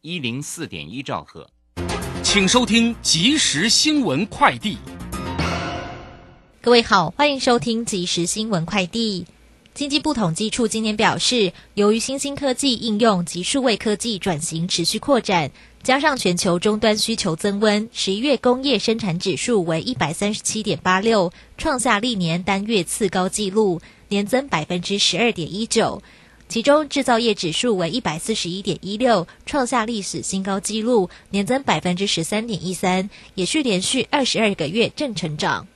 一零四点一兆赫，请收听即时新闻快递。各位好，欢迎收听即时新闻快递。经济部统计处今年表示，由于新兴科技应用及数位科技转型持续扩展，加上全球终端需求增温，十一月工业生产指数为一百三十七点八六，创下历年单月次高纪录，年增百分之十二点一九。其中制造业指数为一百四十一点一六，创下历史新高纪录，年增百分之十三点一三，也是连续二十二个月正成长。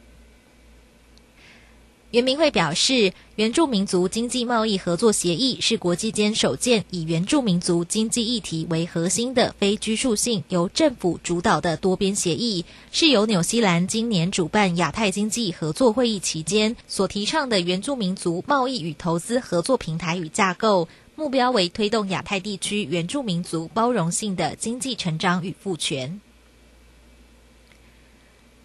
袁明会表示，原住民族经济贸易合作协议是国际间首件以原住民族经济议题为核心的非拘束性、由政府主导的多边协议，是由纽西兰今年主办亚太经济合作会议期间所提倡的原住民族贸易与投资合作平台与架构，目标为推动亚太地区原住民族包容性的经济成长与赋权。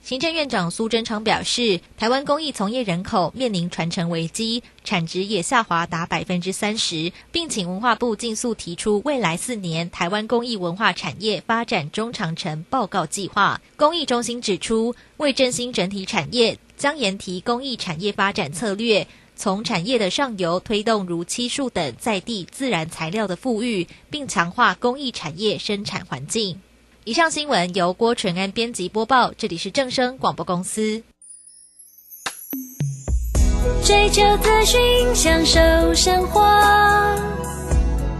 行政院长苏贞昌表示，台湾工艺从业人口面临传承危机，产值也下滑达百分之三十，并请文化部尽速提出未来四年台湾工艺文化产业发展中长程报告计划。工艺中心指出，为振兴整体产业，将研提工艺产业发展策略，从产业的上游推动如漆树等在地自然材料的富裕，并强化工艺产业生产环境。以上新闻由郭纯安编辑播报，这里是正声广播公司。追求资讯，享受生活，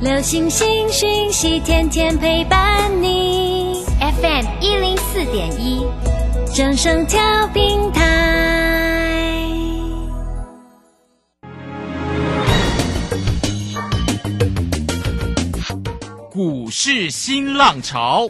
流星星讯息，天天陪伴你。FM 一零四点一，正声调平台。股市新浪潮。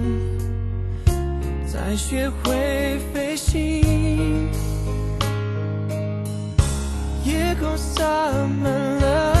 才学会飞行，夜空洒满了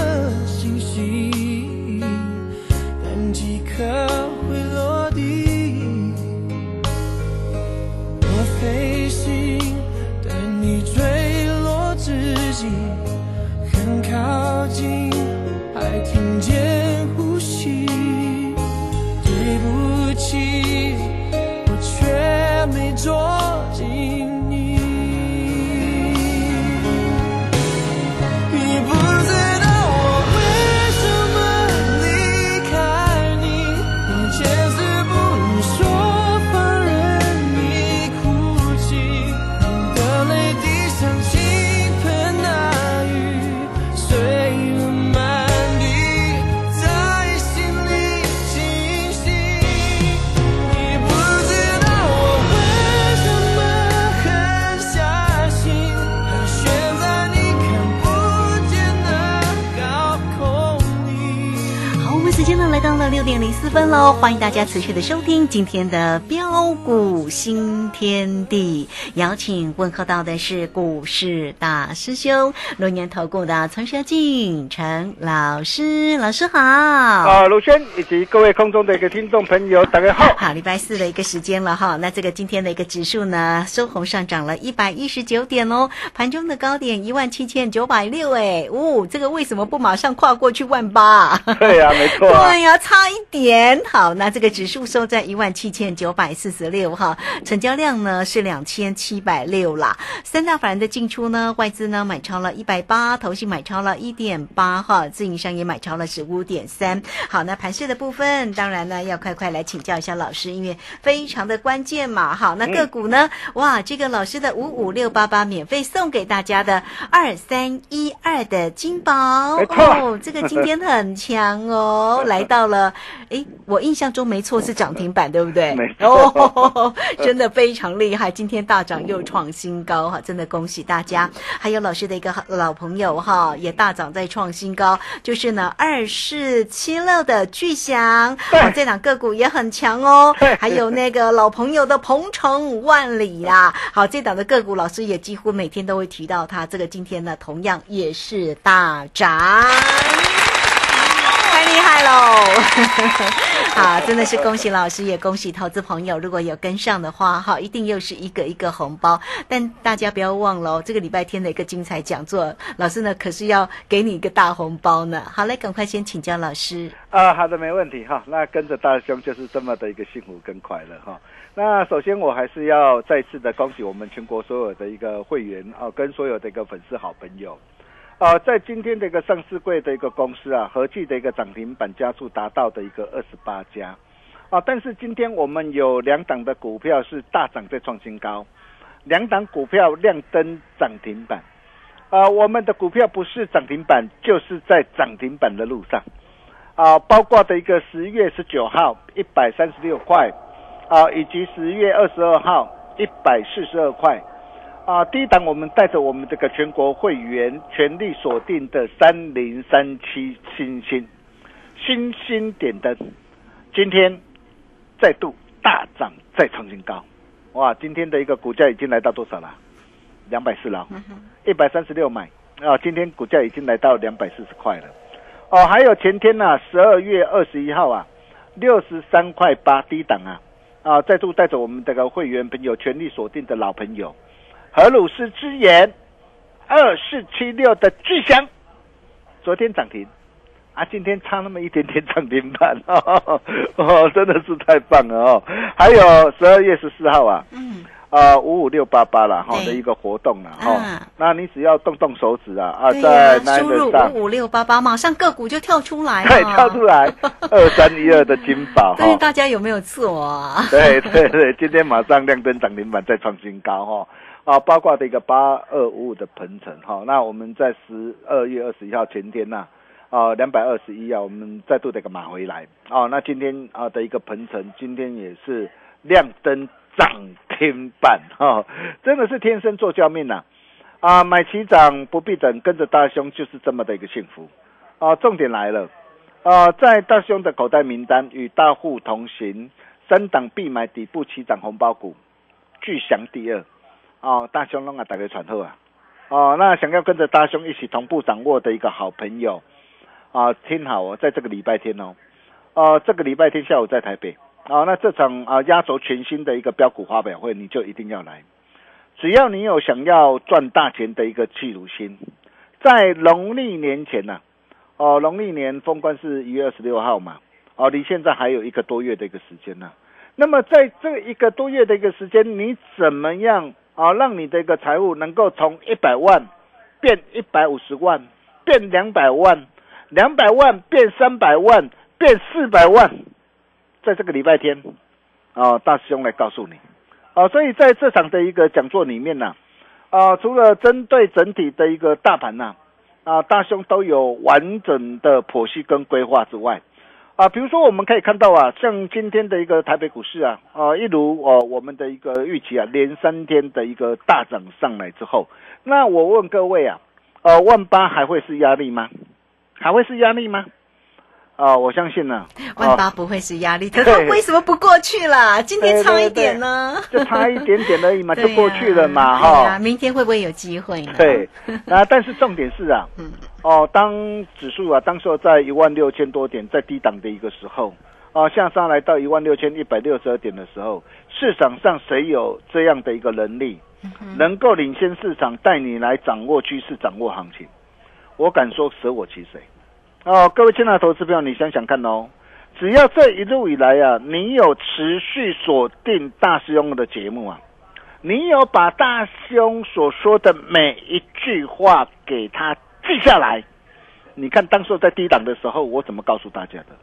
六点零四分喽，欢迎大家持续的收听今天的标股新天地。邀请问候到的是股市大师兄龙年投顾的陈学进陈老师，老师好。啊，卢轩以及各位空中的一个听众朋友，大家好。好，礼拜四的一个时间了哈。那这个今天的一个指数呢，收红上涨了一百一十九点哦，盘中的高点一万七千九百六哎，哦，这个为什么不马上跨过去万八？对呀，没错。对呀。呀，差一点。好，那这个指数收在一万七千九百四十六哈，成交量呢是两千七百六啦。三大法人的进出呢，外资呢买超了一百八，投信买超了一点八哈，自营商也买超了十五点三。好，那盘市的部分，当然呢要快快来请教一下老师，因为非常的关键嘛。好，那个股呢，哇，这个老师的五五六八八免费送给大家的二三一二的金宝哦，这个今天很强哦，来到了，诶，我印象中没错是涨停板，对不对？没错哦，真的非常厉害，今天大涨又创新高哈，真的恭喜大家！还有老师的一个老朋友哈，也大涨再创新高，就是呢二四七六的巨祥，哦，这档个股也很强哦。还有那个老朋友的鹏程万里啦，好，这档的个股老师也几乎每天都会提到它，这个今天呢同样也是大涨。太厉害喽！好，真的是恭喜老师，也恭喜投资朋友。如果有跟上的话，哈，一定又是一个一个红包。但大家不要忘了哦，这个礼拜天的一个精彩讲座，老师呢可是要给你一个大红包呢。好嘞，赶快先请教老师。啊，好的，没问题哈。那跟着大兄就是这么的一个幸福跟快乐哈。那首先我还是要再次的恭喜我们全国所有的一个会员啊，跟所有的一个粉丝好朋友。啊，在今天的一个上市柜的一个公司啊，合计的一个涨停板家数达到的一个二十八家，啊，但是今天我们有两档的股票是大涨在创新高，两档股票亮灯涨停板，啊，我们的股票不是涨停板，就是在涨停板的路上，啊，包括的一个十月十九号一百三十六块，啊，以及十月二十二号一百四十二块。啊，第一档我们带着我们这个全国会员全力锁定的三零三七星星，星星点灯，今天再度大涨再创新高，哇！今天的一个股价已经来到多少了？两百四了，一百三十六买啊！今天股价已经来到两百四十块了。哦，还有前天呢、十二月二十一号啊，六十三块八低档啊，啊，再度带着我们这个会员朋友全力锁定的老朋友。荷鲁斯之眼二四七六的巨祥，昨天涨停。啊，今天差那么一点点涨停板。哦，哦，真的是太棒了哦！还有十二月十四号啊，嗯，啊五五六八八了哈的一个活动了哈啊，那你只要动动手指啊啊，对在呀，输入 Nine 上。五五六八八，马上个股就跳出来了，对跳出来 二三一二的金宝但是，大家有没有错啊？对对对，今天马上亮灯涨停板再创新高哈。啊，包括的一个八二五五的鹏程哈，那我们在十二月二十一号前天呐、啊，两百二十一啊，我们再度的一个买回来哦、那今天啊的一个鹏程，今天也是亮灯涨停板哈、真的是天生做教命呐啊买齐涨不必等，跟着大兄就是这么的一个幸福啊。重点来了啊，在大兄的口袋名单与大户同行，三档必买底部起涨红包股，巨祥第二。哦，大兄拢啊，大家传后啊！哦，那想要跟着大兄一起同步掌握的一个好朋友啊，听好哦，在这个礼拜天哦，哦，这个礼拜天下午在台北啊，那这场啊压轴全新的一个标股发表会，你就一定要来。只要你有想要赚大钱的一个企图心，在农历年前呐、哦，农历年封关是一月二十六号嘛，哦，离现在还有一个多月的一个时间呢、那么在这一个多月的一个时间，你怎么样啊，让你的一个财务能够从一百万变一百五十万，变两百万，两百万变三百万，变四百万，在这个礼拜天，啊，大师兄来告诉你，啊，所以在这场的一个讲座里面呢、啊，除了针对整体的一个大盘呐、啊，大兄都有完整的剖析跟规划之外，啊，比如说我们可以看到啊，像今天的一个台北股市啊，啊，一如哦我们的一个预期啊，连三天的一个大涨上来之后，那我问各位啊，呃，万八还会是压力吗？还会是压力吗？啊、我相信呢、万八不会是压力，可是它为什么不过去了？今天差一点呢？就差一点点而已嘛，就过去了嘛，哈、明天会不会有机会呢？对，啊，但是重点是啊，嗯哦，当指数啊，当时候在一万六千多点，在低档的一个时候，啊，向上来到一万六千一百六十二点的时候，市场上谁有这样的一个能力，能够领先市场，带你来掌握趋势、掌握行情？我敢说舍我其谁。哦，各位亲爱的投资朋友，你想想看哦，只要这一路以来啊，你有持续锁定大师兄的节目啊，你有把大兄所说的每一句话给他记下来。你看当时在低档的时候，我怎么告诉大家的？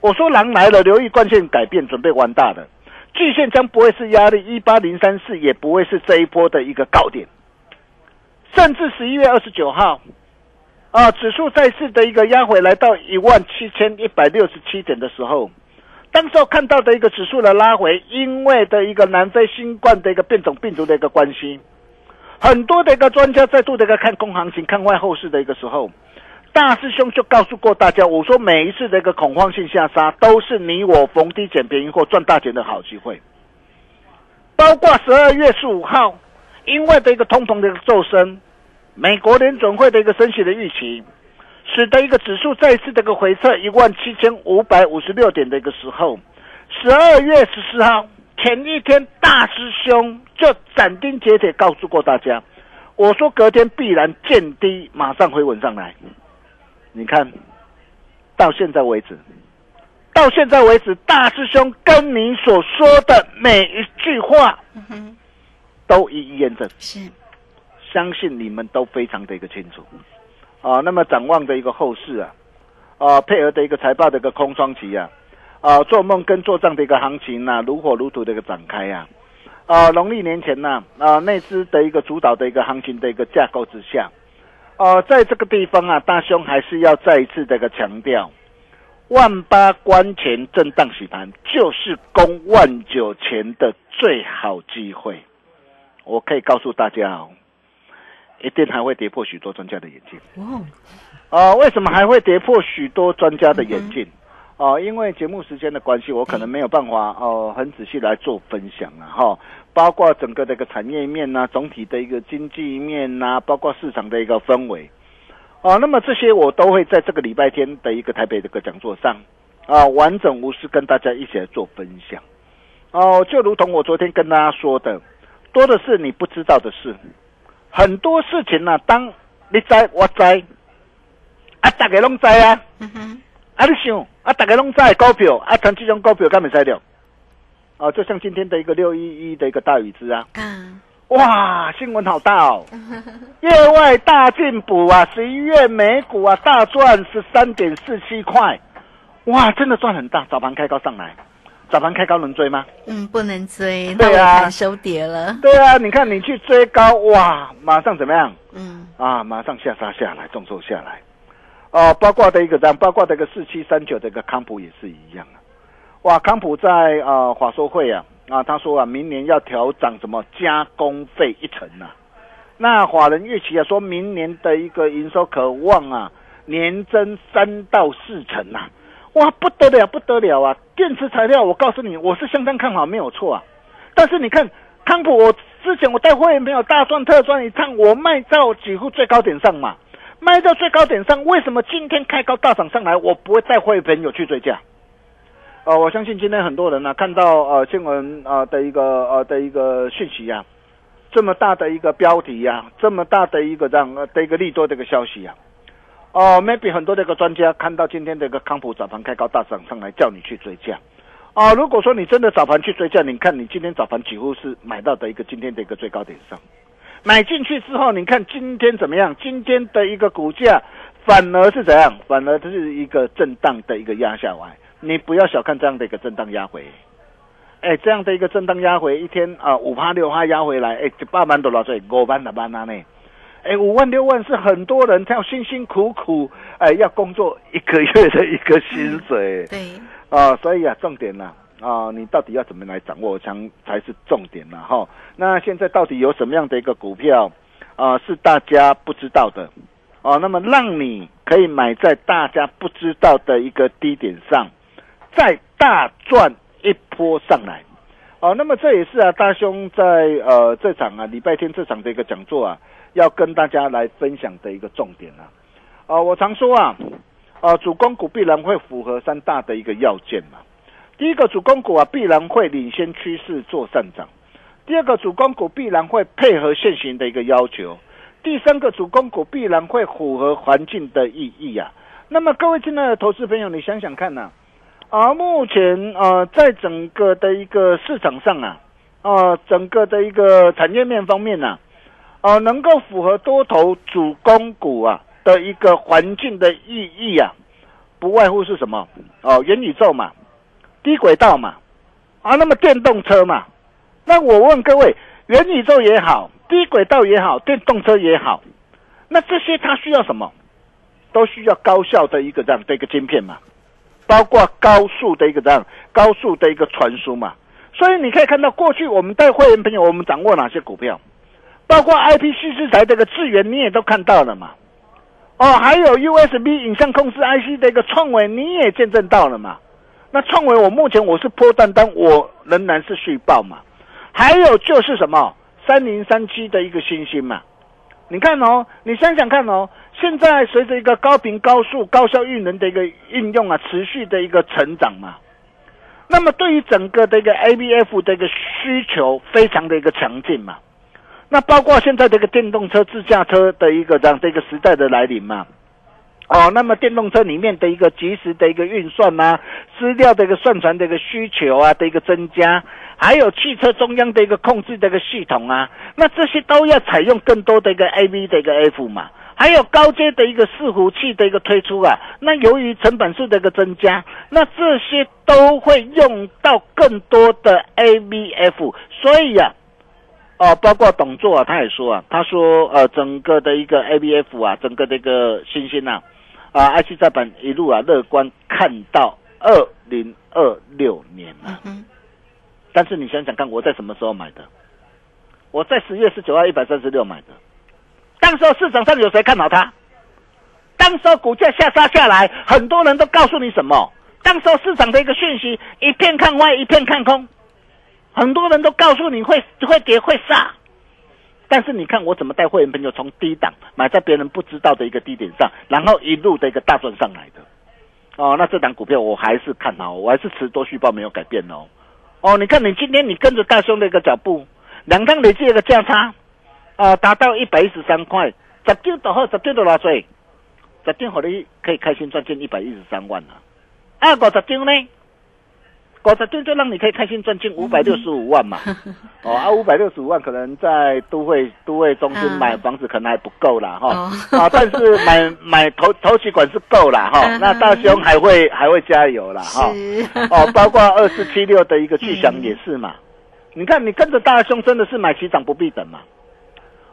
我说狼来了，留意惯性改变，准备完大的。巨线将不会是压力，一八零三四也不会是这一波的一个高点。甚至十一月二十九号，啊，指数再次的一个压回来到一万七千一百六十七点的时候，当时候看到的一个指数的拉回，因为的一个南非新冠的一个变种病毒的一个关系，很多的一个专家再度的一个看空行情、看坏后市的一个时候，大师兄就告诉过大家，我说每一次的一个恐慌性下杀，都是你我逢低捡便宜或赚大钱的好机会，包括十二月十五号。因为的一个通膨的一个骤升，美国联准会的一个升息的预期，使得一个指数再次的一个回撤一万七千五百五十六点的一个时候，十二月十四号前一天，大师兄就斩钉截铁告诉过大家，我说隔天必然见低，马上回稳上来。你看，到现在为止，到现在为止，大师兄跟你所说的每一句话。都一一验证，是相信你们都非常的一个清楚啊。那么展望的一个后市啊，啊，配合的一个财报的一个空窗期啊，啊，做梦跟做账的一个行情呐，如火如荼的一个展开呀。啊，农历年前呐，啊，内资的一个主导的一个行情的一个架构之下，啊，在这个地方啊，大兄还是要再一次的一个强调，万八关前震荡洗盘就是攻万九前的最好机会。我可以告诉大家哦，一定还会跌破许多专家的眼镜。哦，啊，为什么还会跌破许多专家的眼镜？哦，因为节目时间的关系，我可能没有办法哦，很仔细来做分享啊。哈，包括整个的一个产业面呐，总体的一个经济面呐，包括市场的一个氛围。哦，那么这些我都会在这个礼拜天的一个台北的一个讲座上啊，完整无私跟大家一起来做分享。哦，就如同我昨天跟大家说的。多的是你不知道的事，很多事情呢，当你在我在，啊，大家拢在啊，啊，你想啊，大家拢在股票啊，谈这种股票干没在了？哦，就像今天的一个六一一的一个大禹之啊，哇，新闻好大哦，业外大进补啊，十一月美股啊大赚十三点四七块，哇，真的赚很大，早盘开高上来。早盘开高能追吗？嗯，不能追。对啊，收跌了。对啊，你看你去追高，哇，马上怎么样？嗯，啊，马上下杀下来，重挫下来。哦，包括的一个这样，包括的一个四七三九的一个康普也是一样啊。哇，康普在啊华硕会啊啊，他说啊，明年要调涨什么加工费一成啊。那华人预期啊，说明年的一个营收可望啊年增三到四成啊。哇，不得了，不得了啊！电池材料，我告诉你，我是相当看好，没有错啊。但是你看康普，我之前我带会员没有大赚特赚一趟，我卖到几乎最高点上嘛，卖到最高点上，为什么今天开高大涨上来，我不会带会朋友去追价？呃，我相信今天很多人呢看到呃新闻啊的一个呃的一个讯息呀，这么大的一个标题呀，这么大的一个这样的一个利多的一个消息呀。哦，maybe 很多的一个专家看到今天的一个康普早盘开高大涨上来，叫你去追价。啊，如果说你真的早盘去追价，你看你今天早盘几乎是买到的一个今天的一个最高点上，买进去之后，你看今天怎么样？今天的一个股价反而是怎样？反而是一个震荡的一个压下来。你不要小看这样的一个震荡压回，哎，这样的一个震荡压回，一天啊五趴六趴压回来，哎，一百万多少岁？五万的万啊呢？哎，五万六万是很多人他要辛辛苦苦哎，要工作一个月的一个薪水。对啊，所以啊，重点呢啊，啊你到底要怎么来掌握，才才是重点呢？哈，那现在到底有什么样的一个股票啊，是大家不知道的哦？那么让你可以买在大家不知道的一个低点上，再大赚一波上来哦。那么这也是啊，大兄在呃这场啊礼拜天这场的一个讲座啊。要跟大家来分享的一个重点啊，啊，我常说啊，啊，主攻股必然会符合三大的一个要件嘛。第一个主攻股啊，必然会领先趋势做上涨；第二个主攻股必然会配合现行的一个要求；第三个主攻股必然会符合环境的意义啊。那么各位亲爱的投资朋友，你想想看呐，啊，目前呃，在整个的一个市场上啊，啊，整个的一个产业面方面呢、啊，能够符合多头主攻股啊的一个环境的意义啊，不外乎是什么？哦，元宇宙嘛，低轨道嘛，啊，那么电动车嘛，那我问各位，元宇宙也好，低轨道也好，电动车也好，那这些它需要什么？都需要高效的一个这样的一个晶片嘛。包括高速的一个这样高速的一个传输嘛，所以你可以看到过去我们带会员朋友，我们掌握哪些股票，包括 IP 四四台这个智源，你也都看到了嘛。哦，还有 USB 影像控制 IC 的一个创维，你也见证到了嘛。那创维我目前我是破单单，我仍然是续报嘛。还有就是什么三零三七的一个星星嘛，你看哦，你想想看哦。现在随着一个高频、高速、高效运能的一个应用啊，持续的一个成长嘛，那么对于整个的一个 ABF 的一个需求非常的一个强劲嘛，那包括现在这个电动车、自驾车的一个这样的一个时代的来临嘛，哦，那么电动车里面的一个及时的一个运算啊，资料的一个算传的一个需求啊的一个增加，还有汽车中央的一个控制的一个系统啊，那这些都要采用更多的一个 AV 的一个 F 嘛。还有高阶的一个伺服器的一个推出啊，那由于成本数的一个增加，那这些都会用到更多的 ABF，所以呀、啊，哦，包括董座啊，他也说啊，他说呃，整个的一个 ABF 啊，整个的一个信心呐，啊，IC 再版一路啊乐观看到二零二六年啊，嗯但是你想想看，我在什么时候买的？我在十月十九号一百三十六买的。当时候市场上有谁看好它？当时候股价下杀下来，很多人都告诉你什么？当时候市场的一个讯息一片看坏，一片看空，很多人都告诉你会会跌会杀。但是你看我怎么带会员朋友从低档买在别人不知道的一个低点上，然后一路的一个大赚上来的。哦，那这档股票我还是看好，我还是持多续报没有改变哦。哦，你看你今天你跟着大兄的一个脚步，两趟累计一个价差。啊，达到一百一十三块，十张都好，十张都偌济，十张互你可以开心赚进一百一十三万啊！啊，五十张呢？五十张就让你可以开心赚进五百六十五万嘛。哦，啊，五百六十五万可能在都会都会中心买房子可能还不够啦哈。啊，但是买 买投投期款是够啦哈。那大兄还会还会加油啦哈。哦，包括二四七六的一个巨响也是嘛。你看你跟着大兄真的是买起涨不必等嘛。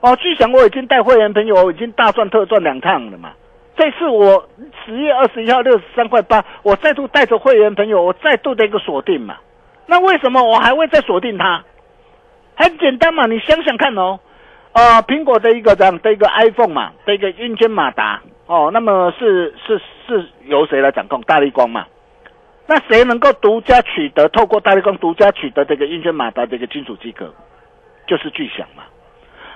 哦，巨响我已经带会员朋友，我已经大赚特赚两趟了嘛。这次我十月二十一号六十三块八，我再度带着会员朋友，我再度的一个锁定嘛。那为什么我还会再锁定它？很简单嘛，你想想看哦。呃，苹果的一个这样的一个 iPhone 嘛，的一个硬件马达哦，那么是是是由谁来掌控？大力光嘛。那谁能够独家取得？透过大力光独家取得这个硬件马达的一个金属机壳，就是巨响嘛。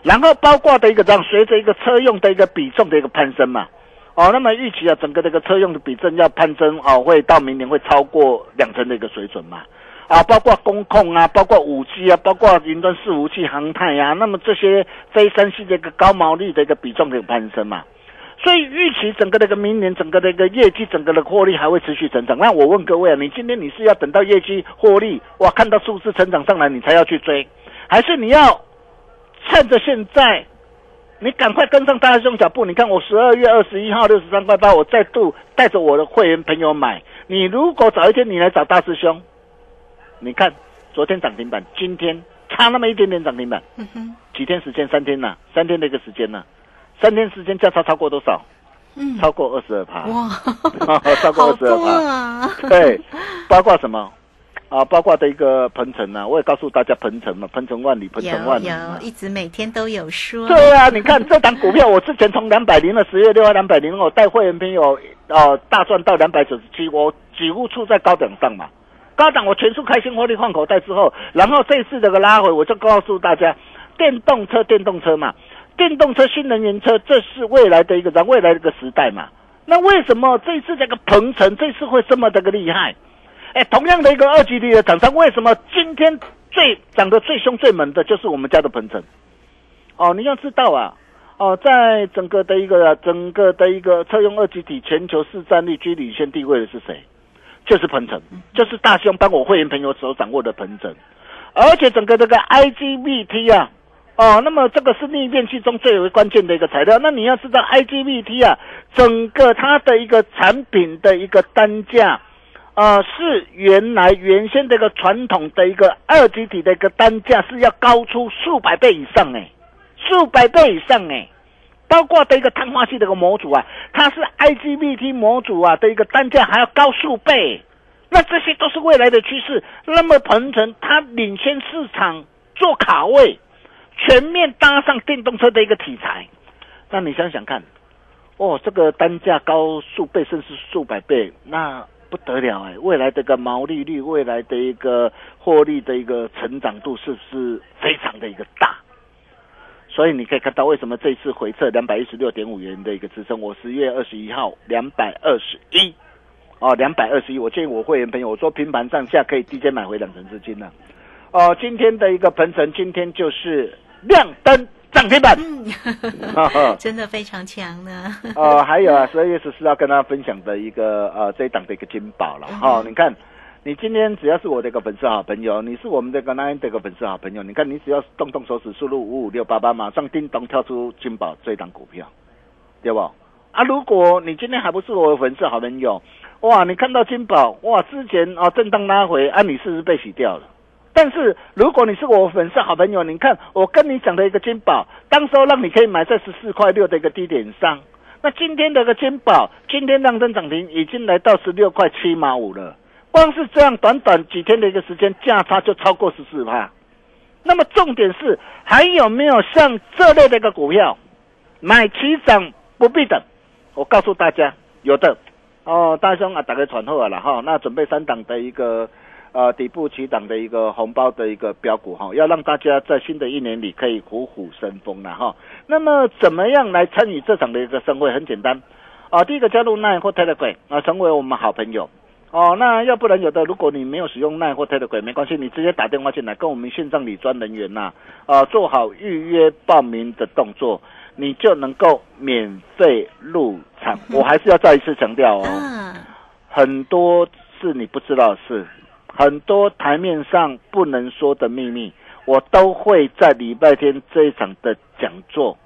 然后包括的一个这样，随着一个车用的一个比重的一个攀升嘛，哦，那么预期啊，整个这个车用的比重要攀升哦，会到明年会超过两成的一个水准嘛，啊，包括工控啊，包括五 G 啊，包括云端伺服器、航太呀、啊，那么这些非三系的一个高毛利的一个比重的攀升嘛，所以预期整个这个明年整个的一个业绩，整个的获利还会持续成长。那我问各位啊，你今天你是要等到业绩获利哇，看到数字成长上来你才要去追，还是你要？趁着现在，你赶快跟上大师兄脚步。你看，我十二月二十一号六十三块八，我再度带着我的会员朋友买。你如果早一天你来找大师兄，你看昨天涨停板，今天差那么一点点涨停板，嗯几天时间？三天呐，三天的一个时间呐，三天时间价差超过多少？嗯，超过二十二趴。哇，超过二十二趴啊！对，包括什么？啊，包括的一个鹏程啊，我也告诉大家鹏程嘛，鹏程万里，鹏程万里有一直每天都有说。对啊，你看这档股票，我之前从两百零的十月六号两百零，我带会员朋友哦大赚到两百九十七，我几乎处在高档上嘛。高档我全数开心获利换口袋之后，然后这次这个拉回，我就告诉大家，电动车电动车嘛，电动车新能源车，这是未来的一个在未来的一个时代嘛。那为什么这次这个鹏程这次会这么的个厉害？哎，同样的一个二级的厂商，为什么今天最涨得最凶最猛的就是我们家的鹏程？哦，你要知道啊，哦，在整个的一个整个的一个车用二级体全球市占率居领先地位的是谁？就是鹏程，就是大兄帮我会员朋友所掌握的鹏程，而且整个这个 IGBT 啊，哦，那么这个是逆变器中最为关键的一个材料。那你要知道 IGBT 啊，整个它的一个产品的一个单价。呃，是原来原先这个传统的一个二极体的一个单价是要高出数百倍以上哎，数百倍以上哎，包括的一个碳化系的个模组啊，它是 IGBT 模组啊的一个单价还要高数倍，那这些都是未来的趋势。那么鹏程它领先市场做卡位，全面搭上电动车的一个题材，那你想想看，哦，这个单价高数倍甚至数百倍，那。不得了哎！未来这个毛利率，未来的一个获利的一个成长度，是不是非常的一个大？所以你可以看到，为什么这次回撤两百一十六点五元的一个支撑，我十月二十一号两百二十一哦，两百二十一，我建议我会员朋友，我说平盘上下可以低阶买回两成资金呢。哦，今天的一个鹏程，今天就是亮灯。涨停板，真的非常强呢。哦，还有啊，十二月十四号跟大家分享的一个呃这一档的一个金宝了哈。你看，你今天只要是我的一个粉丝好朋友，你是我们这个 nine 的一个粉丝好朋友，你看你只要动动手指输入五五六八八，马上叮咚跳出金宝这一档股票，对不？啊，如果你今天还不是我的粉丝好朋友，哇，你看到金宝哇之前啊震荡拉回，啊你是不是被洗掉了？但是如果你是我粉丝好朋友，你看我跟你讲的一个金宝，当时候让你可以买在十四块六的一个低点上，那今天的一个金宝，今天量增涨停已经来到十六块七毛五了，光是这样短短几天的一个时间，价差就超过十四趴。那么重点是还有没有像这类的一个股票，买起涨不必等？我告诉大家，有的哦，大兄啊，打开传后了哈，那准备三档的一个。呃，底部起档的一个红包的一个标股哈，要让大家在新的一年里可以虎虎生风了哈。那么，怎么样来参与这场的一个盛会？很简单，啊，第一个加入奈或 Telegram 啊，成为我们好朋友哦。那要不然有的，如果你没有使用奈或 Telegram，没关系，你直接打电话进来，跟我们线上理专人员呐，啊，做好预约报名的动作，你就能够免费入场。我还是要再一次强调哦，很多是你不知道的事。很多台面上不能说的秘密，我都会在礼拜天这一场的讲座。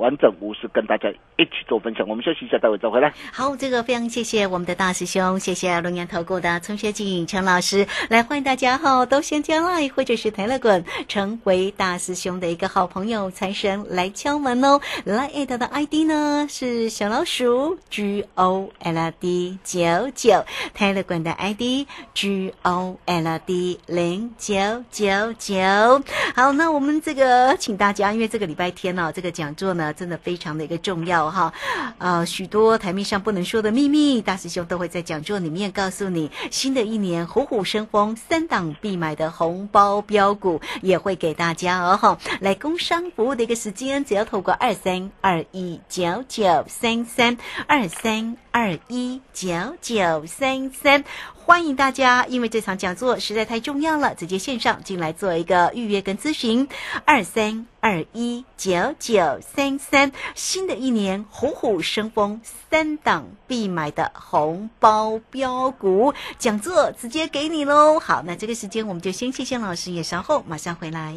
完整无私跟大家一起做分享，我们休息一下，待会再回来。好，这个非常谢谢我们的大师兄，谢谢龙岩投顾的陈学景陈老师，来欢迎大家哈，都先加来或者是台乐滚，成为大师兄的一个好朋友，财神来敲门哦。来艾特的 ID 呢是小老鼠 G O L D 九九，台乐滚的 ID G O L D 零九九九。好，那我们这个请大家，因为这个礼拜天呢，这个讲座呢。真的非常的一个重要哈，呃，许多台面上不能说的秘密，大师兄都会在讲座里面告诉你。新的一年虎虎生风，三档必买的红包标股也会给大家哦哈。来工商服务的一个时间，只要透过二三二一九九三三二三二一九九三三。欢迎大家，因为这场讲座实在太重要了，直接线上进来做一个预约跟咨询。二三二一九九三三，新的一年虎虎生风，三档必买的红包标股讲座直接给你喽。好，那这个时间我们就先谢谢老师，也稍后马上回来。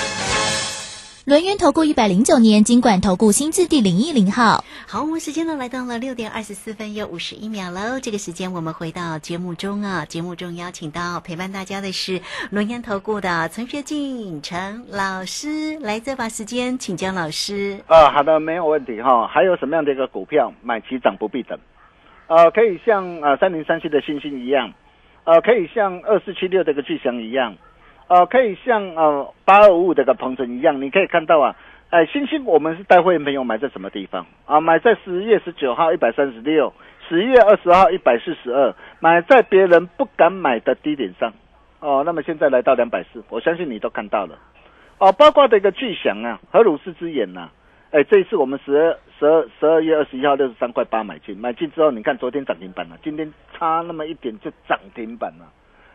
轮源投顾一百零九年金管投顾新字第零一零号。好，我们时间呢来到了六点二十四分又五十一秒喽。这个时间我们回到节目中啊，节目中邀请到陪伴大家的是轮源投顾的陈学进陈老师，来再把时间请教老师。啊，好的，没有问题哈。还有什么样的一个股票买起涨不必等？呃，可以像呃三零三七的星星一样，呃，可以像二四七六这个巨翔一样。呃，可以像呃八二五五这个鹏程一样，你可以看到啊，哎，星星我们是带会员朋友买在什么地方啊？买在十月十九号一百三十六，十月二十号一百四十二，买在别人不敢买的低点上，哦，那么现在来到两百四，我相信你都看到了，哦，包括的一个巨响啊，和鲁斯之眼呐，哎，这一次我们十二十二十二月二十一号六十三块八买进，买进之后你看昨天涨停板了，今天差那么一点就涨停板了，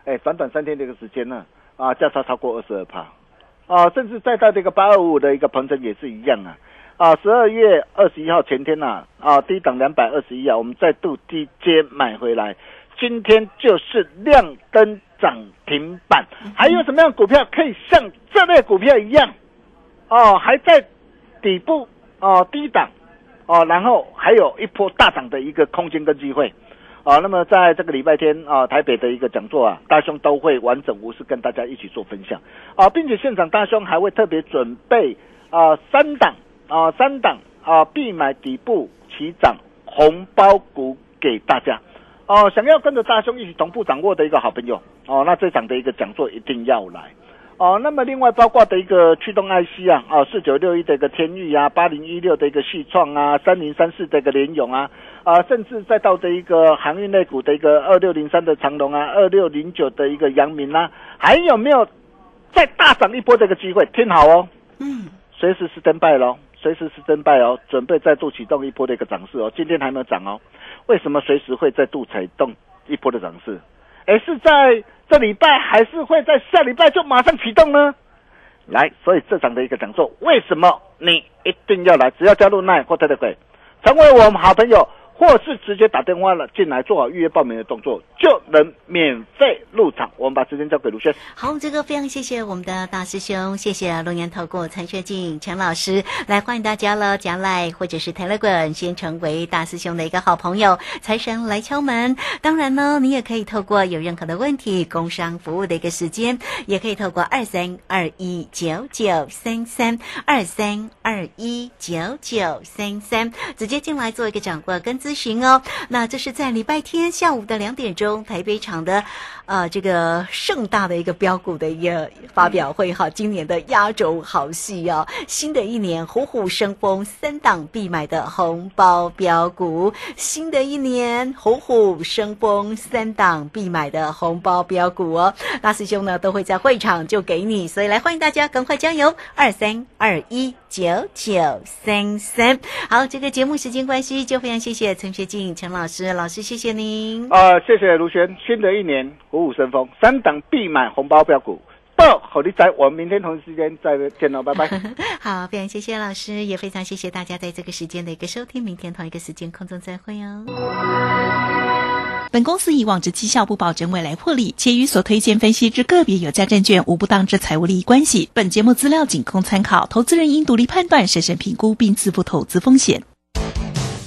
哎，短短三天这个时间呢。啊，价差超过二十二帕，啊，甚至再到这个八二五的一个鹏程也是一样啊，啊，十二月二十一号前天呐，啊，低档两百二十一啊，我们再度低接买回来，今天就是亮灯涨停板，还有什么样股票可以像这类股票一样，哦，还在底部哦低档，哦，然后还有一波大涨的一个空间跟机会。啊，那么在这个礼拜天啊，台北的一个讲座啊，大兄都会完整无私跟大家一起做分享啊，并且现场大兄还会特别准备啊三档啊三档啊必买底部起涨红包股给大家哦，想要跟着大兄一起同步掌握的一个好朋友哦，那这场的一个讲座一定要来。哦，那么另外包括的一个驱动 IC 啊，啊四九六一的一个天域啊，八零一六的一个细创啊，三零三四的一个联勇啊，啊甚至再到的一个航运类股的一个二六零三的长龙啊，二六零九的一个阳明啊，还有没有再大涨一波这个机会？听好哦，嗯，随时是登拜喽，随时是登拜哦，准备再度启动一波的一个涨势哦，今天还没有涨哦，为什么随时会再度启动一波的涨势？而是在这礼拜，还是会在下礼拜就马上启动呢？来，所以这场的一个讲座，为什么你一定要来？只要加入奈或特特鬼，成为我们好朋友。或是直接打电话了进来，做好预约报名的动作，就能免费入场。我们把时间交给卢轩。好，这个非常谢谢我们的大师兄，谢谢龙岩投顾陈学进陈老师来欢迎大家了，加来或者是 Telegram 先成为大师兄的一个好朋友，财神来敲门。当然呢，你也可以透过有任何的问题，工商服务的一个时间，也可以透过二三二一九九三三二三二一九九三三直接进来做一个掌握跟。咨询哦，那这是在礼拜天下午的两点钟，台北场的，呃，这个盛大的一个标股的一个发表会哈，今年的压轴好戏哦，新的一年虎虎生风，三档必买的红包标股，新的一年虎虎生风，三档必买的红包标股哦，大师兄呢都会在会场就给你，所以来欢迎大家赶快加油，二三二一九九三三，好，这个节目时间关系就非常谢谢。陈学进陈老师，老师谢谢您。啊，谢谢卢璇。新的一年虎虎生风，三档必买红包标股，到好利在。我们明天同一时间再见喽，拜拜。好，非常谢谢老师，也非常谢谢大家在这个时间的一个收听。明天同一个时间空中再会哦。本公司以往之绩效不保证未来获利，且与所推荐分析之个别有价证券无不当之财务利益关系。本节目资料仅供参考，投资人应独立判断、审慎评估并自负投资风险。